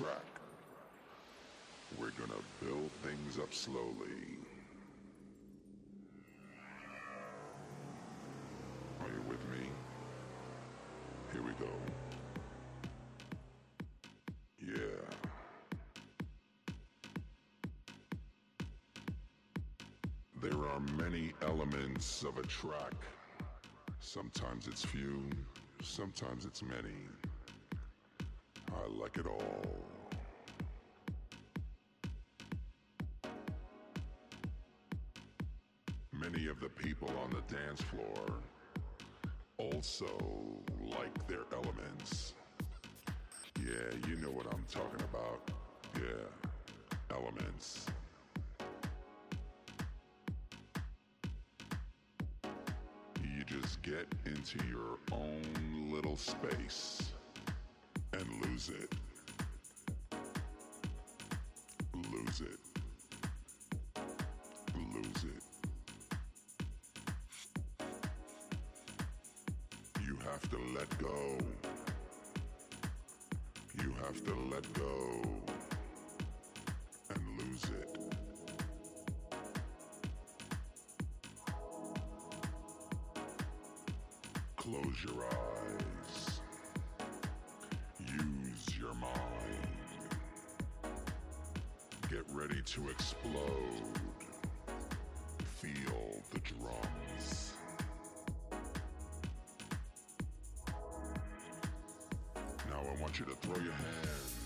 track. We're gonna build things up slowly. Are you with me? Here we go. Yeah. There are many elements of a track. Sometimes it's few, sometimes it's many. I like it all. Many of the people on the dance floor also like their elements. Yeah, you know what I'm talking about. Yeah, elements. You just get into your own little space and lose it. Lose it. Lose it. You have to let go. You have to let go and lose it. Close your eyes. To explode. Feel the drums. Now I want you to throw your hands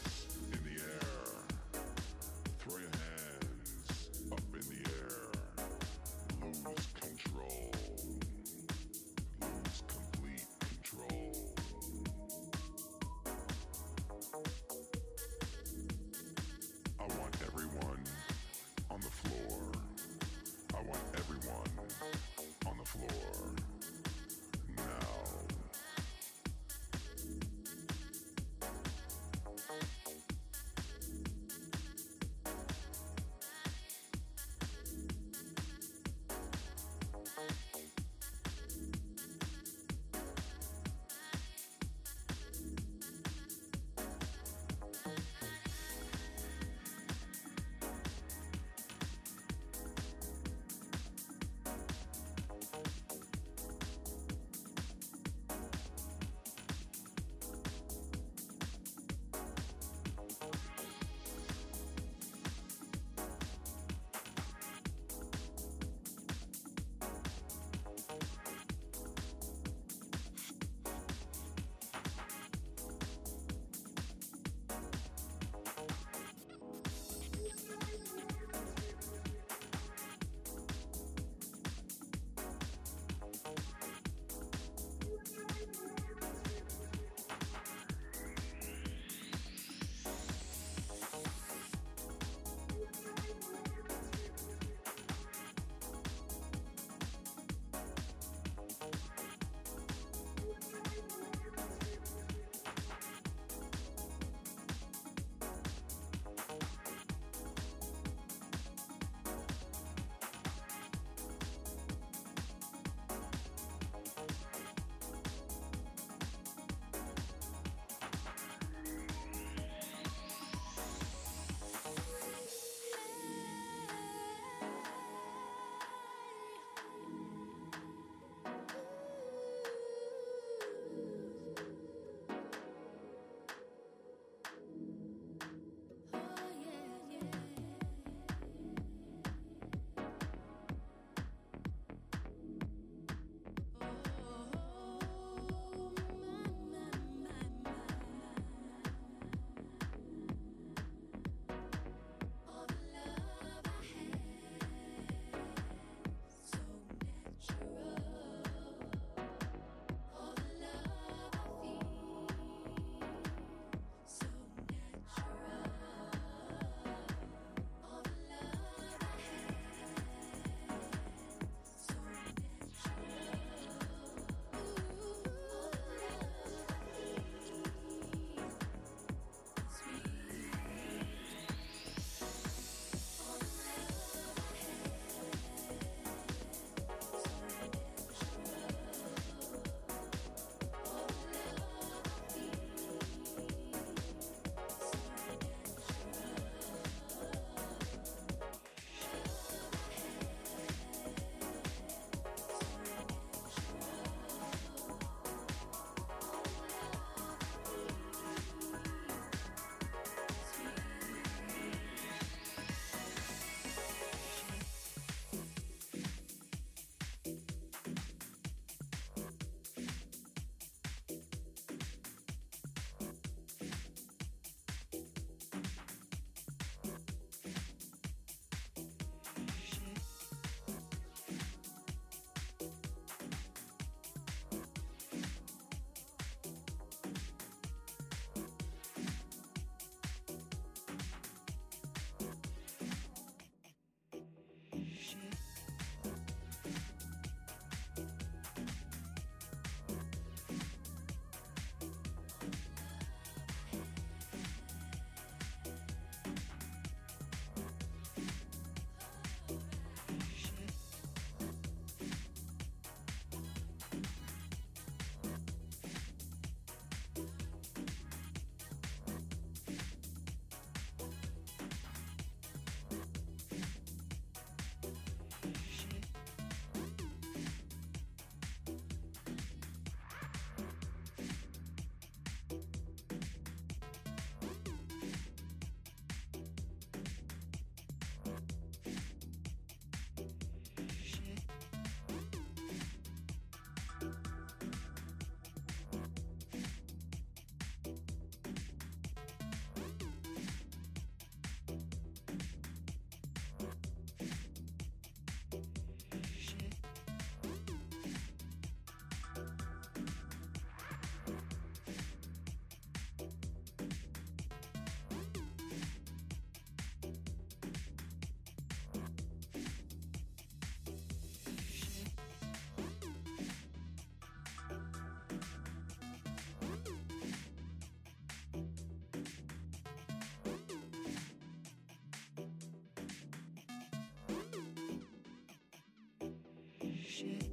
shit.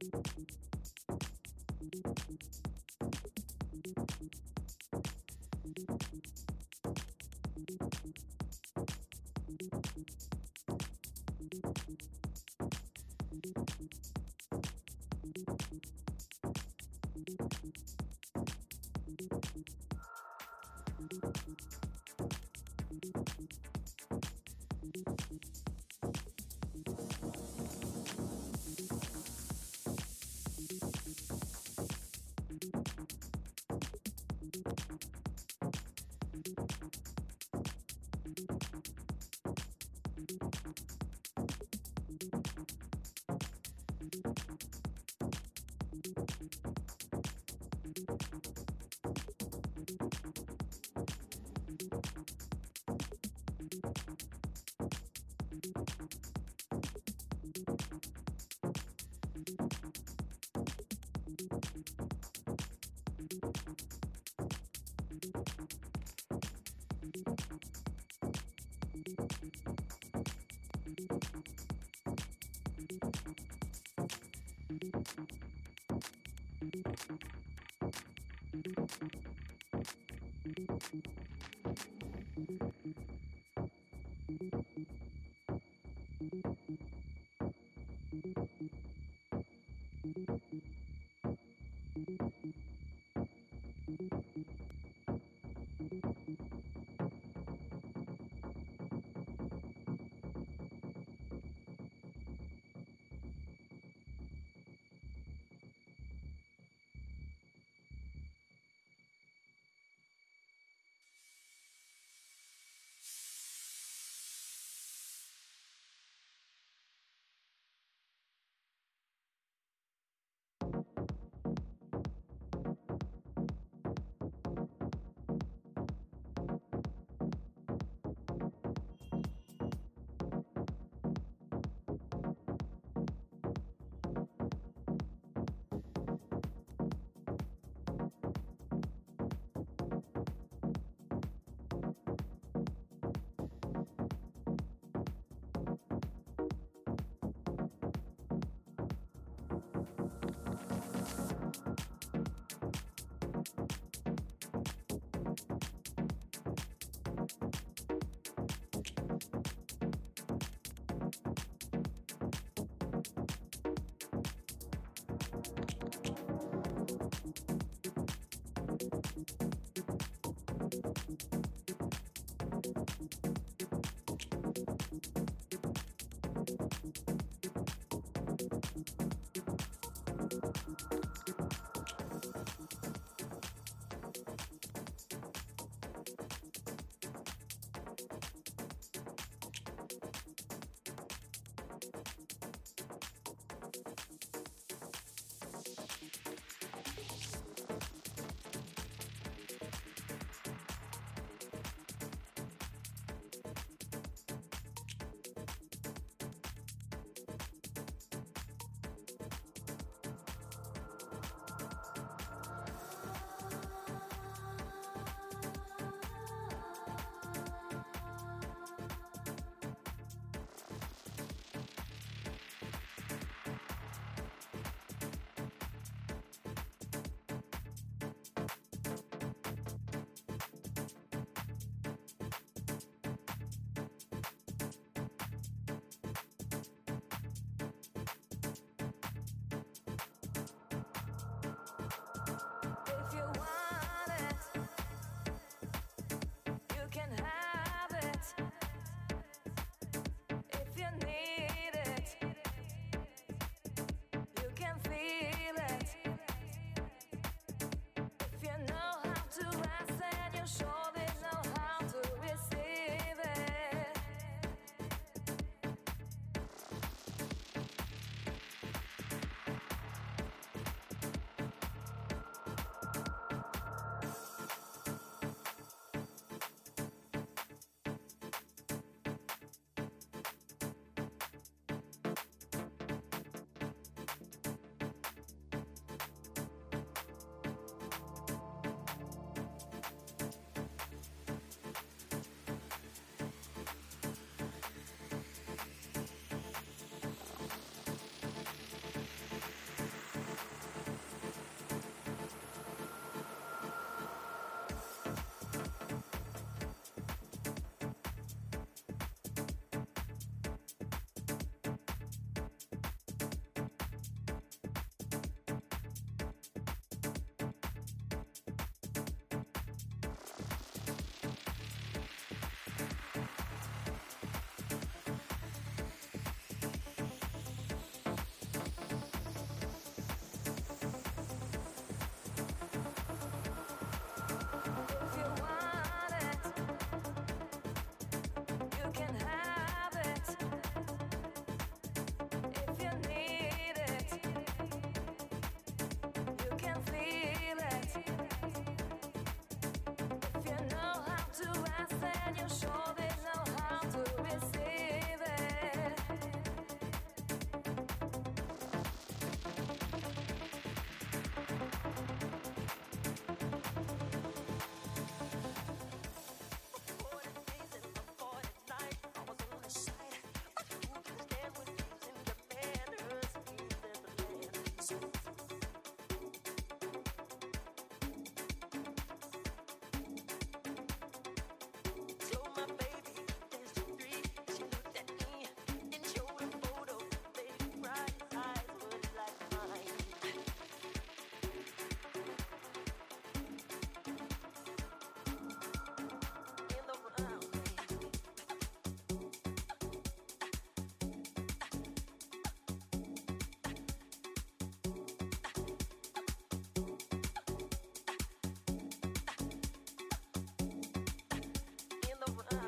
Thank Thank you. feelings. world.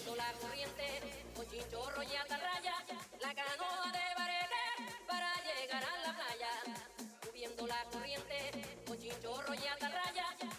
Siguiendo la corriente, con chinchorro y atarraya, la canoa de barete para llegar a la playa. Subiendo la corriente, con chinchorro y atarraya.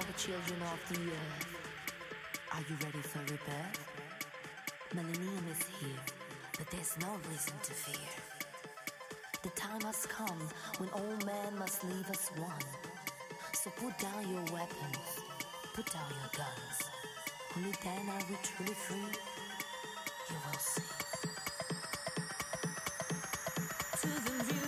All the children of the earth. Are you ready for rebirth? Millennium is here, but there's no reason to fear. The time has come when all men must leave us one. So put down your weapons, put down your guns. Only then are we truly free. You will see. To the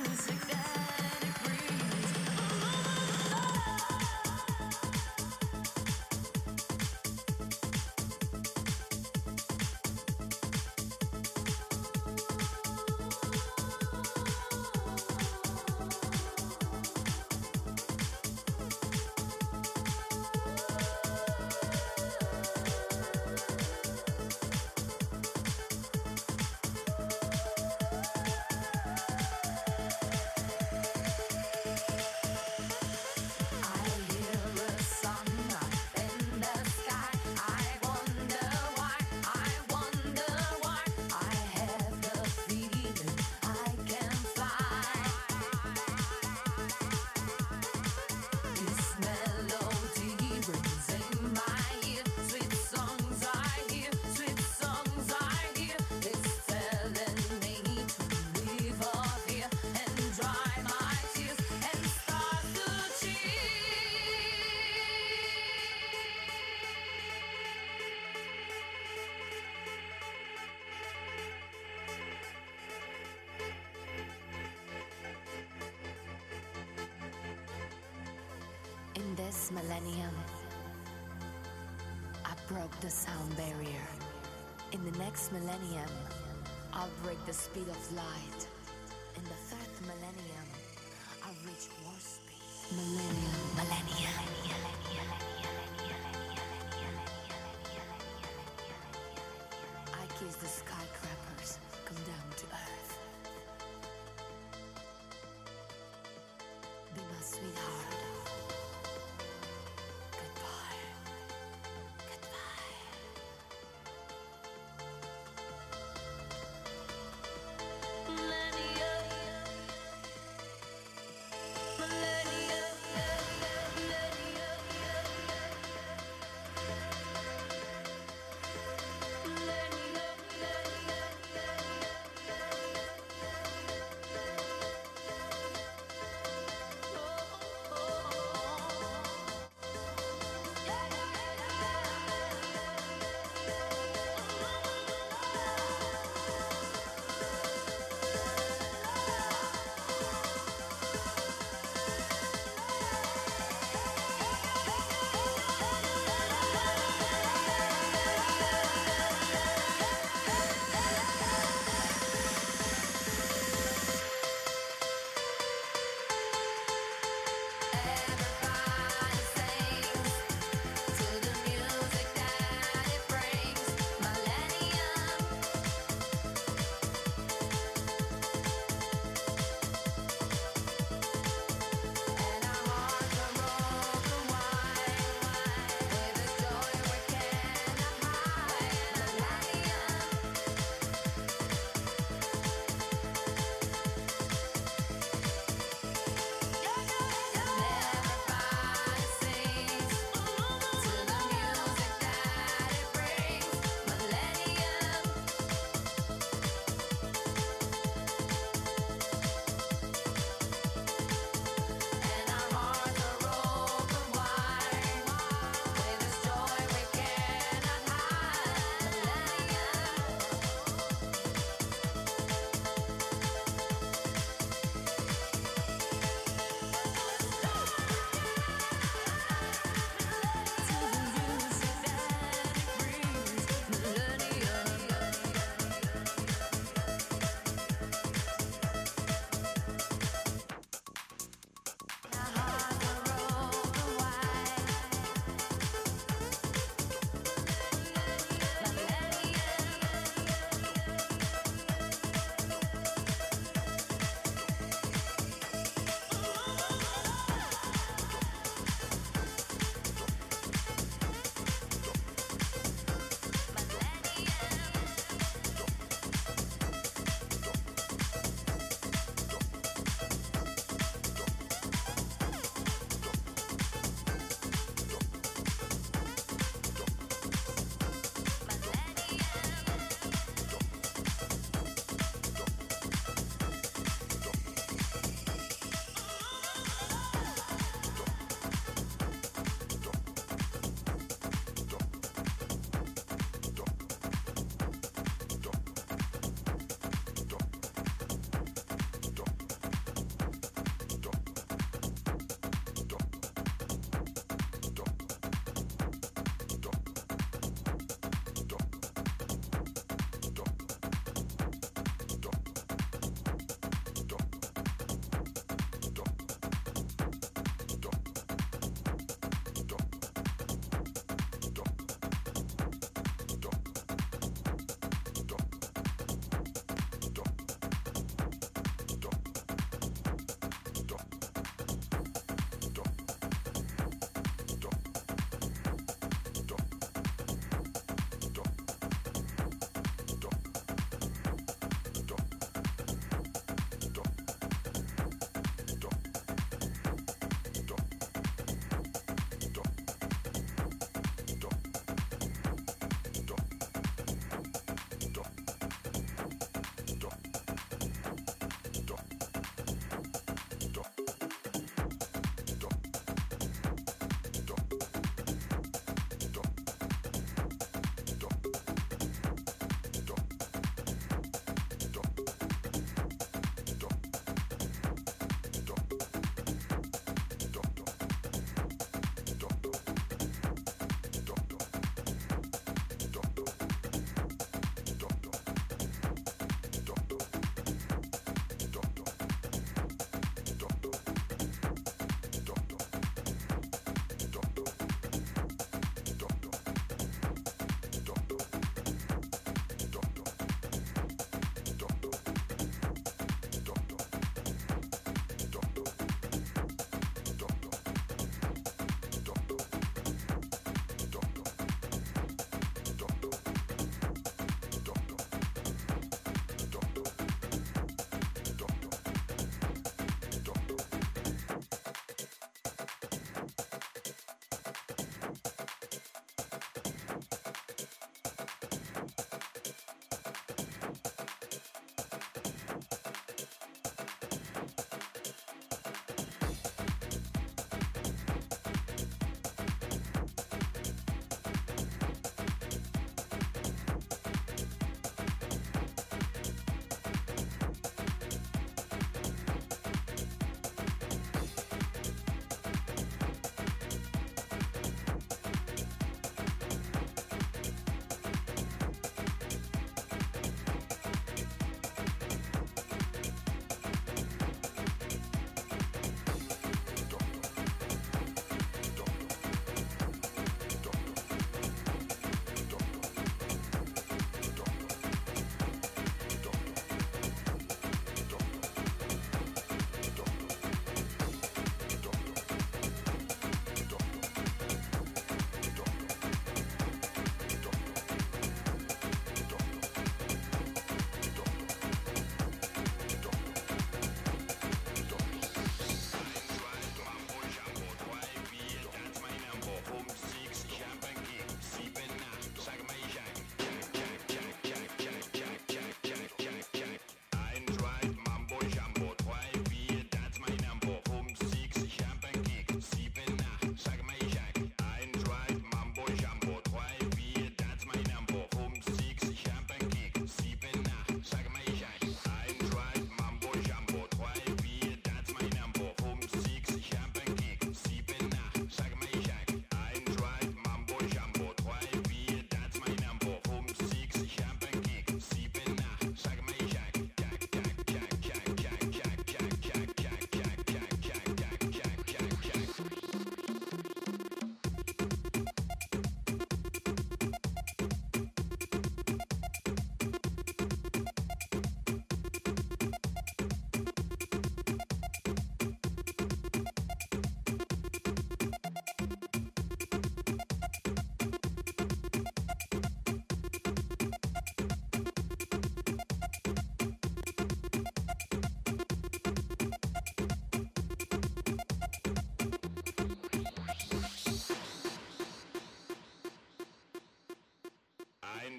this millennium, I broke the sound barrier. In the next millennium, I'll break the speed of light.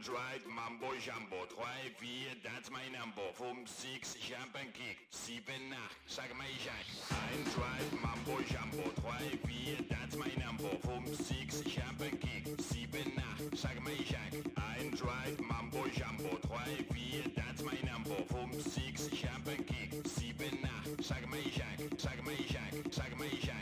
right, Mambo Jambo. 3, 4, that's my number. 5, 6, ich Kick. 7, 8, sag mal ich ein. 1, right, Mambo Jambo. 3, 4, that's my number. 5, 6, ich Kick. 7, 8, sag mal ich ein. 1, right, Mambo Jambo. 3, 4, that's my number. 5, 6, ich Kick. 7, 8, sag mal ich ein. Sag mal ich ein. Sag mal ich ein.